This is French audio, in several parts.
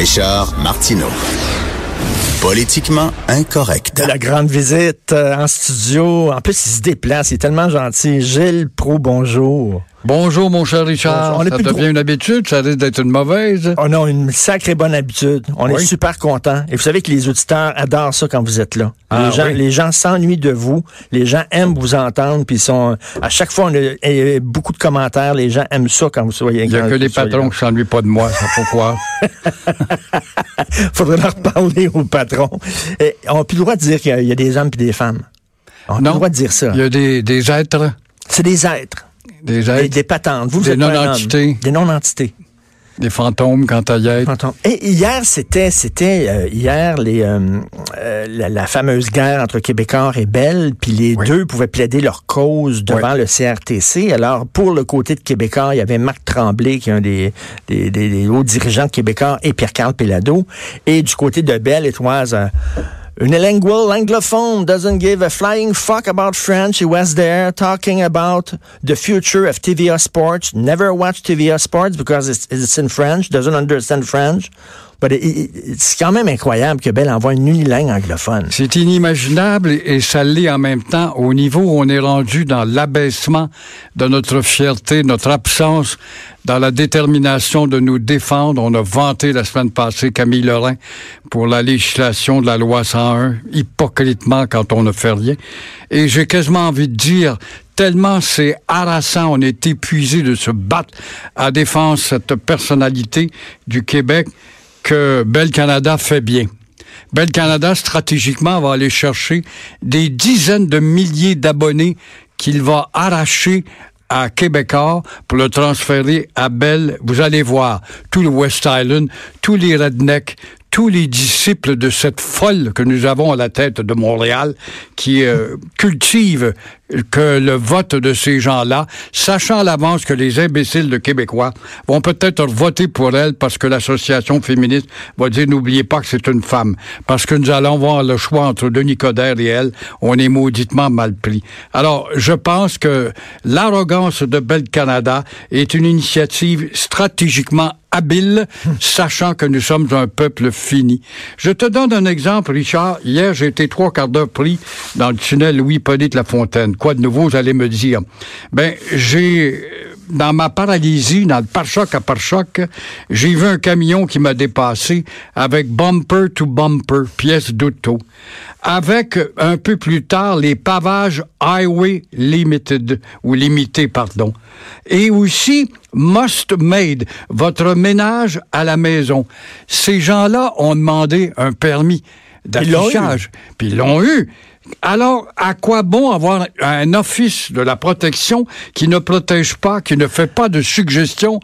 Richard Martineau. Politiquement incorrect. La grande visite euh, en studio. En plus, il se déplace. Il est tellement gentil. Gilles Pro, bonjour. Bonjour, mon cher Richard. On ça plus devient trop- une habitude, ça risque d'être une mauvaise? On a une sacrée bonne habitude. On est super contents. Et vous savez que les auditeurs adorent ça quand vous êtes là. Ah, les gens, oui. les gens s'ennuient de vous. Les gens aiment vous entendre. Puis sont, à chaque fois, on a beaucoup de commentaires. Les gens aiment ça quand vous soyez. Il n'y a que les patrons là. qui s'ennuient pas de moi, ça pourquoi? Faudrait leur parler aux patrons. Et on n'a plus le droit de dire qu'il y a des hommes et des femmes. On n'a plus le droit de dire ça. Il y a des, des êtres, C'est des êtres. Des Des, êtres, des patentes. Vous, vous Des non-entités. Des non-entités. des fantômes quant à y. Et hier, c'était, c'était euh, hier les, euh, euh, la, la fameuse guerre entre Québécois et Bell, puis les Oui. deux pouvaient plaider leur cause devant le CRTC. Alors, pour le côté de Québécois, il y avait Marc Tremblay, qui est un des, des, des- des hauts dirigeants de Québécois, et Pierre-Carl Pelado. Et du côté de Bell, it was uh, unilingual anglophone doesn't give a flying fuck about French. He was there talking about the future of TVA Sports. Never watch TVA Sports because it's, it's in French. Doesn't understand French. C'est quand même incroyable que Bell envoie une unilingue anglophone. C'est inimaginable et ça l'est en même temps au niveau où on est rendu dans l'abaissement de notre fierté, notre absence dans la détermination de nous défendre. On a vanté la semaine passée Camille Lorrain pour la législation de la loi 101, hypocritement quand on ne fait rien. Et j'ai quasiment envie de dire, tellement c'est harassant, on est épuisé de se battre à défense cette personnalité du Québec que Bel Canada fait bien. Bel Canada, stratégiquement, va aller chercher des dizaines de milliers d'abonnés qu'il va arracher à Québécois pour le transférer à Bell. Vous allez voir, tout le West Island, tous les rednecks, tous les disciples de cette folle que nous avons à la tête de Montréal, qui euh, cultive que le vote de ces gens-là, sachant à l'avance que les imbéciles de Québécois vont peut-être voter pour elle parce que l'association féministe va dire n'oubliez pas que c'est une femme. Parce que nous allons voir le choix entre Denis Coderre et elle, on est mauditement mal pris. Alors, je pense que l'arrogance de Bel Canada est une initiative stratégiquement habile, sachant que nous sommes un peuple fini. Je te donne un exemple, Richard. Hier, j'ai été trois quarts d'heure pris dans le tunnel Louis-Polyte Lafontaine. Quoi de nouveau, vous allez me dire? Ben, j'ai, dans ma paralysie, dans le pare-choc à pare-choc, j'ai vu un camion qui m'a dépassé avec bumper to bumper, pièce d'auto. Avec, un peu plus tard, les pavages Highway Limited, ou limité, pardon. Et aussi, must made, votre ménage à la maison. Ces gens-là ont demandé un permis d'affichage. Puis ils l'ont eu. Alors, à quoi bon avoir un office de la protection qui ne protège pas, qui ne fait pas de suggestions?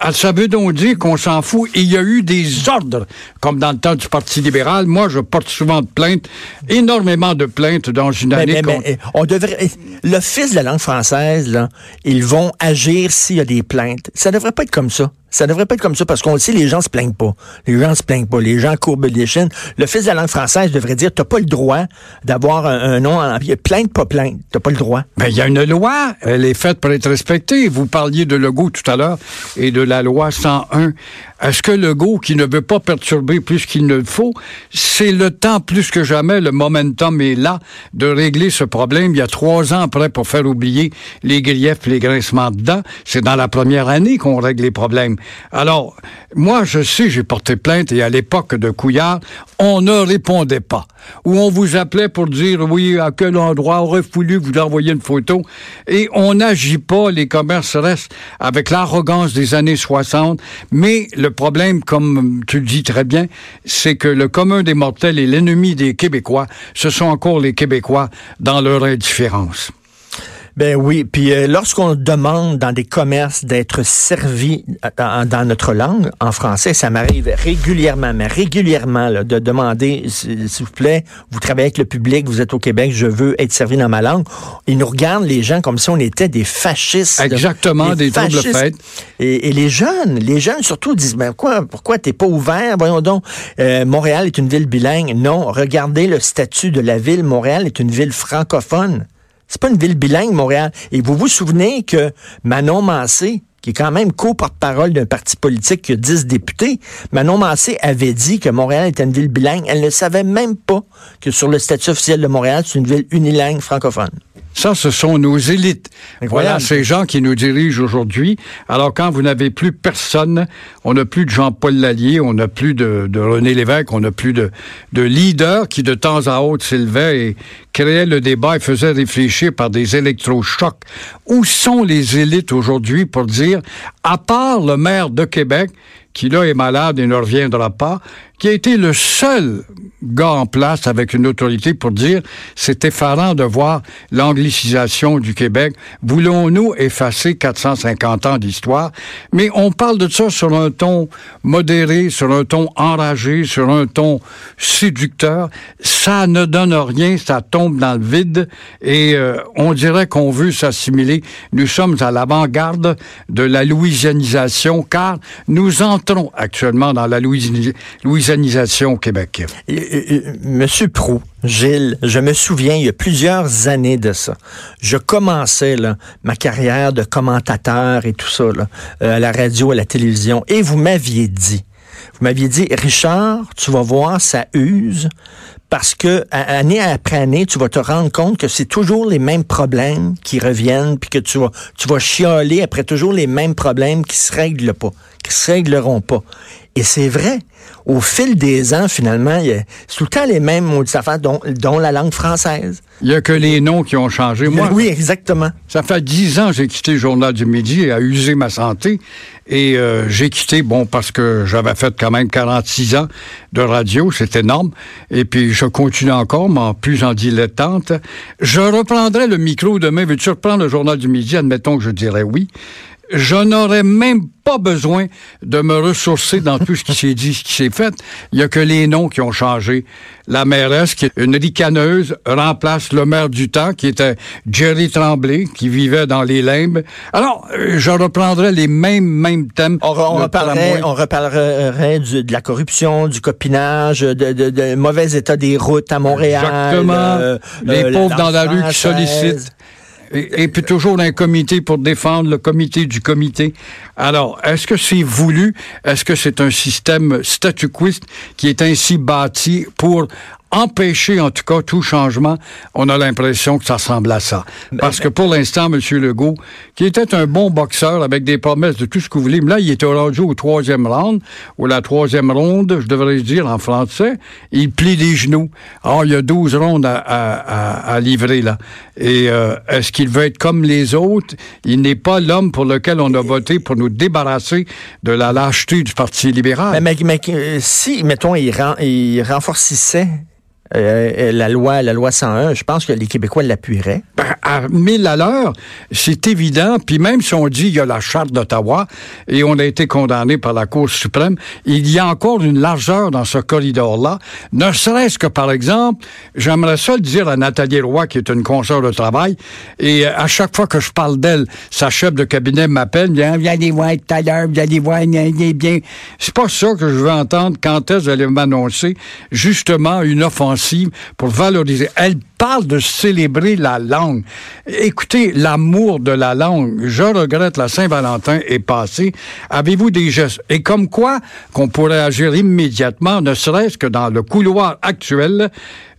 Ah, Ça veut donc dire qu'on s'en fout. Il y a eu des ordres, comme dans le temps du Parti libéral. Moi, je porte souvent de plaintes, énormément de plaintes dans une Mais, année. mais- mais, on devrait. L'Office de la langue française, là, ils vont agir s'il y a des plaintes. Ça devrait pas être comme ça. Ça devrait pas être comme ça parce qu'on le sait, les gens se plaignent pas. Les gens se plaignent pas. Les gens courbent les chines. L'Office de la langue française devrait dire t'as pas le droit d'avoir un, nom en plainte, pas plainte. T'as pas le droit. Ben, il y a une loi, elle est faite pour être respectée. Vous parliez de Legault tout à l'heure et de la loi 101. Est-ce que Legault, qui ne veut pas perturber plus qu'il ne le faut, c'est le temps plus que jamais, le momentum est là de régler ce problème. Il y a trois ans près pour faire oublier les griefs, les grincements dedans. C'est dans la première année qu'on règle les problèmes. Alors, moi, je sais, j'ai porté plainte et à l'époque de Couillard, on ne répondait pas. Ou on vous appelait pour dire, oui, à quel endroit aurait voulu vous envoyer une photo. Et on n'agit pas, les commerces restent avec l'arrogance des années 60. Mais le problème, comme tu le dis très bien, c'est que le commun des mortels et l'ennemi des Québécois, ce sont encore les Québécois dans leur indifférence. Ben oui, puis euh, lorsqu'on demande dans des commerces d'être servi euh, dans, notre langue, en français, ça m'arrive régulièrement, mais régulièrement, de demander, s'il vous plaît, vous travaillez avec le public, vous êtes au Québec, je veux être servi dans ma langue. Ils nous regardent, les gens, comme si on était des fascistes. Exactement, des, troubles faits. Et, et, les jeunes, les jeunes surtout disent, ben quoi, pourquoi t'es pas ouvert? Voyons donc, euh, Montréal est une ville bilingue. Non, regardez le statut de la ville. Montréal est une ville francophone. C'est pas une ville bilingue, Montréal. Et vous vous souvenez que Manon Massé, qui est quand même co-porte-parole d'un parti politique qui a 10 députés, Manon Massé avait dit que Montréal était une ville bilingue. Elle ne savait même pas que sur le statut officiel de Montréal, c'est une ville unilingue francophone. Ça, ce sont nos élites. Voilà ces gens qui nous dirigent aujourd'hui. Alors, quand vous n'avez plus personne, on n'a plus de Jean-Paul Lallier, on n'a plus de, René Lévesque, on n'a plus de, de leaders qui, de temps à autre, s'élevaient et créaient le débat et faisaient réfléchir par des électrochocs. Où sont les élites aujourd'hui pour dire, à part le maire de Québec, qui là est malade et ne reviendra pas, qui a été le seul gars en place avec une autorité pour dire c'est effarant de voir l'anglicisation du Québec. Voulons-nous effacer 450 ans d'histoire? Mais on parle de ça sur un ton modéré, sur un ton enragé, sur un ton séducteur. Ça ne donne rien, ça tombe dans le vide et euh, on dirait qu'on veut s'assimiler. Nous sommes à l'avant-garde de la louisianisation car nous entrons actuellement dans la louisianisation Monsieur Prou, Gilles, je me souviens, il y a plusieurs années de ça. Je commençais ma carrière de commentateur et tout ça, euh, à la radio, à la télévision, et vous m'aviez dit, vous m'aviez dit, Richard, tu vas voir, ça use, parce que année après année, tu vas te rendre compte que c'est toujours les mêmes problèmes qui reviennent, puis que tu vas, tu chialer après toujours les mêmes problèmes qui se règlent pas, qui se régleront pas. Et c'est vrai. Au fil des ans, finalement, c'est tout le temps les mêmes maudites affaires, dont, dont la langue française. Il n'y a que les noms qui ont changé. Moi, oui, exactement. Ça fait dix ans que j'ai quitté le Journal du Midi et a usé ma santé. Et euh, j'ai quitté, bon, parce que j'avais fait quand même 46 ans de radio, c'est énorme. Et puis, je continue encore, mais en plus en dilettante. Je reprendrai le micro demain. Veux-tu reprendre le Journal du Midi? Admettons que je dirais oui je n'aurais même pas besoin de me ressourcer dans tout ce qui s'est dit, ce qui s'est fait. Il y a que les noms qui ont changé. La mairesse, qui est une ricaneuse, remplace le maire du temps, qui était Jerry Tremblay, qui vivait dans les limbes. Alors, euh, je reprendrai les mêmes, mêmes thèmes. On, reparlerait, on reparlerait de la corruption, du copinage, de, de, de, mauvais état des routes à Montréal. Exactement. Euh, les euh, pauvres dans la rue qui sollicitent. Et, puis toujours un comité pour défendre le comité du comité. Alors, est-ce que c'est voulu? Est-ce que c'est un système statuquiste qui est ainsi bâti pour empêcher en tout cas tout changement, on a l'impression que ça ressemble à ça. Parce que pour l'instant, M. Legault, qui était un bon boxeur avec des promesses de tout ce que vous voulez, mais là, il était rendu au troisième round, ou la troisième ronde, je devrais dire en français, il plie les genoux. Alors, il y a 12 rondes à, à, livrer, là. Et euh, est-ce qu'il veut être comme les autres? Il n'est pas l'homme pour lequel on a voté pour nous débarrasser de la lâcheté du Parti libéral. Mais, mais, euh, si, mettons, il, il renforcissait euh, euh, la loi, la loi 101, je pense que les Québécois l'appuieraient. Ben, à mille à l'heure, c'est évident. Puis même si on dit qu'il y a la charte d'Ottawa et on a été condamné par la Cour suprême, il y a encore une largeur dans ce corridor-là. Ne serait-ce que, par exemple, j'aimerais ça le dire à Nathalie Roy, qui est une consoeur de travail, et euh, à chaque fois que je parle d'elle, sa chef de cabinet m'appelle, dit « Viens voir tout à l'heure, viens voir, bien. » C'est pas ça que je veux entendre quand est-ce m'annoncer justement une offensive pour valoriser. Elle parle de célébrer la langue. Écoutez, l'amour de la langue. Je regrette la Saint-Valentin est passé. Avez-vous des gestes? Et comme quoi qu'on pourrait agir immédiatement, ne serait-ce que dans le couloir actuel,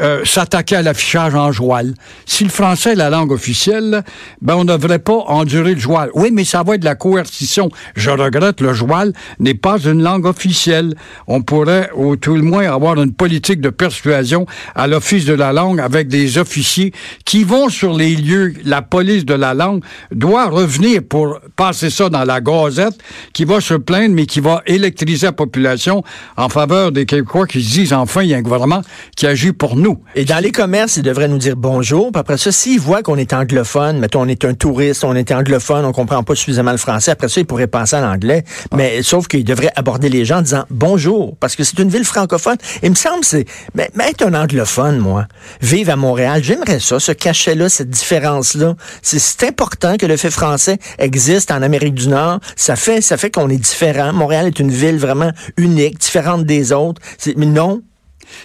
euh, s'attaquer à l'affichage en joual. Si le français est la langue officielle, ben on ne devrait pas endurer le joual. Oui, mais ça va être de la coercition. Je regrette, le joual n'est pas une langue officielle. On pourrait, au tout le moins, avoir une politique de persuasion à l'Office de la langue avec des des officiers qui vont sur les lieux. La police de la langue doit revenir pour passer ça dans la gazette, qui va se plaindre, mais qui va électriser la population en faveur des Québécois qui se disent enfin, il y a un gouvernement qui agit pour nous. Et dans les commerces, ils devraient nous dire bonjour. Puis après ça, s'ils voient qu'on est anglophone, mettons, on est un touriste, on est anglophone, on comprend pas suffisamment le français, après ça, ils pourraient passer en anglais. Mais sauf qu'ils devraient aborder les gens en disant bonjour, parce que c'est une ville francophone. Il me semble, c'est, mais, mais être un anglophone, moi, vivre à Montréal, j'aimerais ça, ce cachet-là, cette différence-là. C'est important que le fait français existe en Amérique du Nord. Ça fait, ça fait qu'on est différent. Montréal est une ville vraiment unique, différente des autres. Mais non,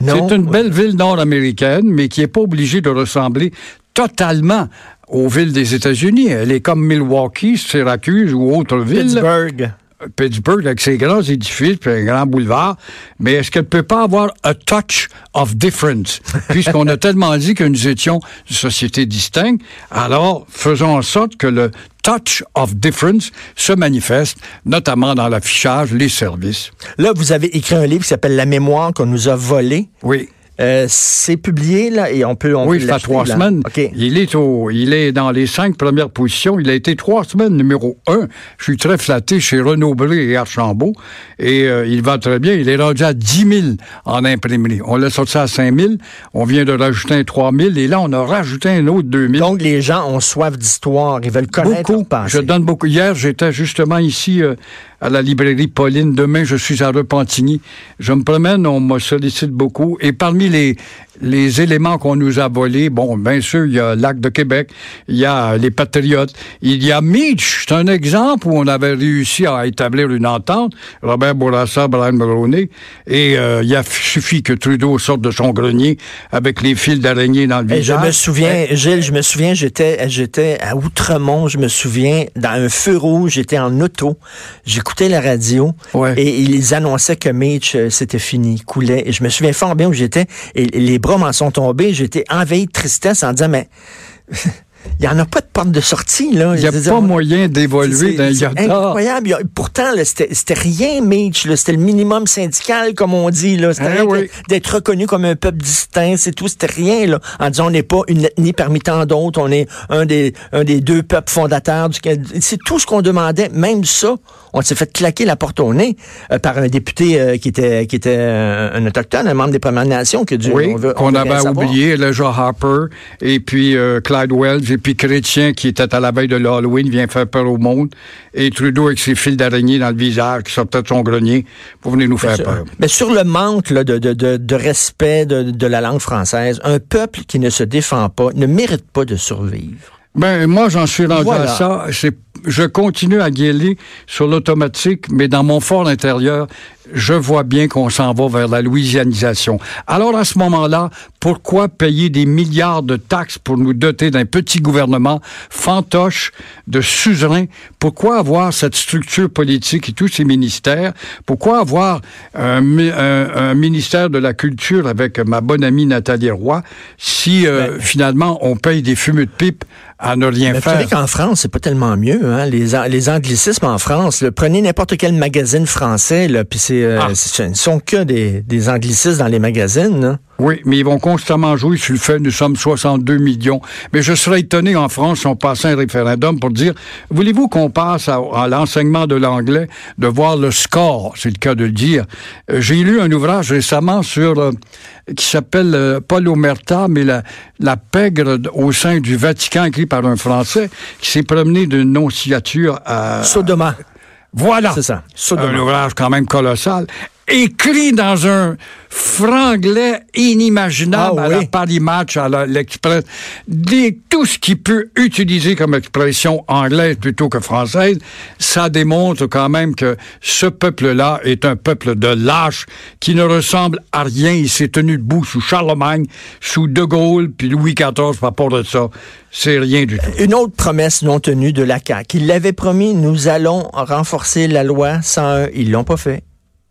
c'est une belle ville nord-américaine, mais qui n'est pas obligée de ressembler totalement aux villes des États-Unis. Elle est comme Milwaukee, Syracuse ou autre ville. Pittsburgh. Pittsburgh avec ses grands édifices puis un grand boulevard, mais est-ce qu'elle peut pas avoir a touch of difference? Puisqu'on a tellement dit que nous étions une société distincte, alors faisons en sorte que le touch of difference se manifeste, notamment dans l'affichage, les services. Là, vous avez écrit un livre qui s'appelle La mémoire qu'on nous a volée. Oui. Euh, c'est publié là et on peut on oui, ça fait trois semaines. Il est au, il est dans les cinq premières positions. Il a été trois semaines numéro un. Je suis très flatté chez Renaud Bré et Archambault et euh, il va très bien. Il est rendu à 10 000 en imprimerie. On l'a sorti à 5 000. On vient de rajouter un 3 000 et là on a rajouté un autre 2 000. Donc les gens ont soif d'histoire. Ils veulent connaître. Beaucoup. Je donne beaucoup. Hier j'étais justement ici euh, à la librairie Pauline. Demain, je suis à Repentigny. Je me promène, on me sollicite beaucoup. Et parmi les, les éléments qu'on nous a volés, bon, bien sûr, il y a Lac de Québec, il y a les Patriotes, il y a Mitch, c'est un exemple où on avait réussi à établir une entente, Robert Bourassa, Brian Mulroney, et euh, il a suffi que Trudeau sorte de son grenier avec les fils d'araignée dans le visage. Je me souviens, Gilles, je me souviens, j'étais, j'étais à Outremont, je me souviens, dans un feu rouge, j'étais en auto, j'écoutais la radio, et ils annonçaient que Mitch, euh, c'était fini, coulait, et je me souviens fort bien où j'étais, et les bras m'en sont tombés. J'étais envahi de tristesse en disant, mais... Il n'y en a pas de porte de sortie. Là. Il n'y a pas moyen d'évoluer C'est incroyable. Pourtant, c'était rien, Mitch. C'était le minimum syndical, comme on dit. C'était eh d'être reconnu comme un peuple distinct. C'est tout. C'était rien. Là. En disant, on n'est pas une ethnie parmi tant d'autres. On est un des, un des deux peuples fondateurs. Du... C'est tout ce qu'on demandait. Même ça, on s'est fait claquer la porte au nez euh, par un député euh, qui était qui était euh, un autochtone, un membre des Premières Nations que Dieu oui, qu'on avait oublié, le Joe Harper et puis Clyde Wells puis Chrétien qui était à la veille de l'Halloween vient faire peur au monde et Trudeau avec ses fils d'araignée dans le visage qui sortait de son grenier pour venir nous faire peur. Mais sur le manque de, de, de, de, respect de, la langue française, un peuple qui ne se défend pas ne mérite pas de survivre. Ben moi j'en suis rendu à ça. Je continue à guéler sur l'automatique, mais dans mon fort intérieur, je vois bien qu'on s'en va vers la louisianisation. Alors à ce moment-là, pourquoi payer des milliards de taxes pour nous doter d'un petit gouvernement fantoche de suzerain? Pourquoi avoir cette structure politique et tous ces ministères? Pourquoi avoir un, ministère de la culture avec ma bonne amie Nathalie Roy si euh, ben, finalement on paye des fumeux de pipe à ne rien faire? Vous savez qu'en France, c'est pas tellement mieux. Hein? Les, les anglicismes en France, prenez n'importe quel magazine français, puis c'est euh, ah. ce ne sont que des, des anglicismes dans les magazines. Oui, mais ils vont constamment jouer sur le fait nous sommes 62 millions. Mais je serais étonné en France si on passait un référendum pour dire voulez-vous qu'on passe à, l'enseignement de l'anglais, de voir le score, c'est le cas de le dire? Euh, j'ai lu un ouvrage récemment sur euh, qui s'appelle euh, Paul Omerta, mais la, la pègre au sein du Vatican, écrit par un Français, qui s'est promené d'une nonciature à... Sodoma. Voilà. C'est ça. Un ouvrage quand même colossal écrit dans un franglais inimaginable ah à la Paris Match, à l'Express. Tout ce qui peut utiliser comme expression anglaise plutôt que française, ça démontre quand même que ce peuple-là est un peuple de lâches qui ne ressemble à rien. Il s'est tenu debout sous Charlemagne, sous De Gaulle, puis Louis XIV par rapport de ça. C'est rien du tout. Une autre promesse non tenue de la CAQ. Il l'avait promis, nous allons renforcer la loi 101. Ils l'ont pas fait.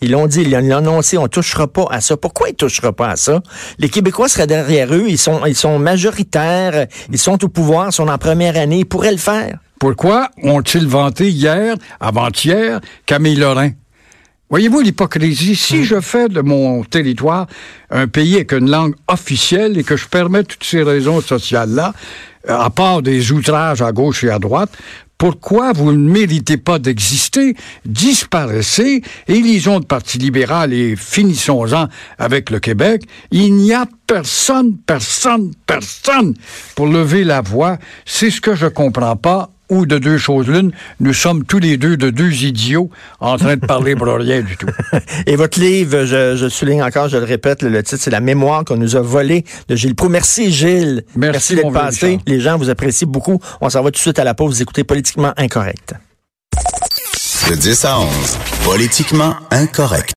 Ils l'ont dit, ils l'ont annoncé, on touchera pas à ça. Pourquoi ils touchera pas à ça? Les Québécois seraient derrière eux, ils sont, ils sont majoritaires, ils sont au pouvoir, ils sont en première année, ils pourraient le faire. Pourquoi ont-ils vanté hier, avant-hier, Camille Lorrain? Voyez-vous l'hypocrisie? Si hum. je fais de mon territoire un pays avec une langue officielle et que je permets toutes ces raisons sociales-là, à part des outrages à gauche et à droite, pourquoi vous ne méritez pas d'exister, disparaissez, élisons le Parti libéral et finissons-en avec le Québec. Il n'y a personne, personne, personne pour lever la voix. C'est ce que je comprends pas ou de deux choses l'une, nous sommes tous les deux de deux idiots en train de parler pour rien du tout. Et votre livre, je, je, souligne encore, je le répète, le, titre, c'est La mémoire qu'on nous a volée de Gilles Proux. Merci Gilles. Merci, d'être passé. Les gens vous apprécient beaucoup. On s'en va tout de suite à la pause. Vous écoutez Politiquement Incorrect. De 10 à 11, Politiquement Incorrect.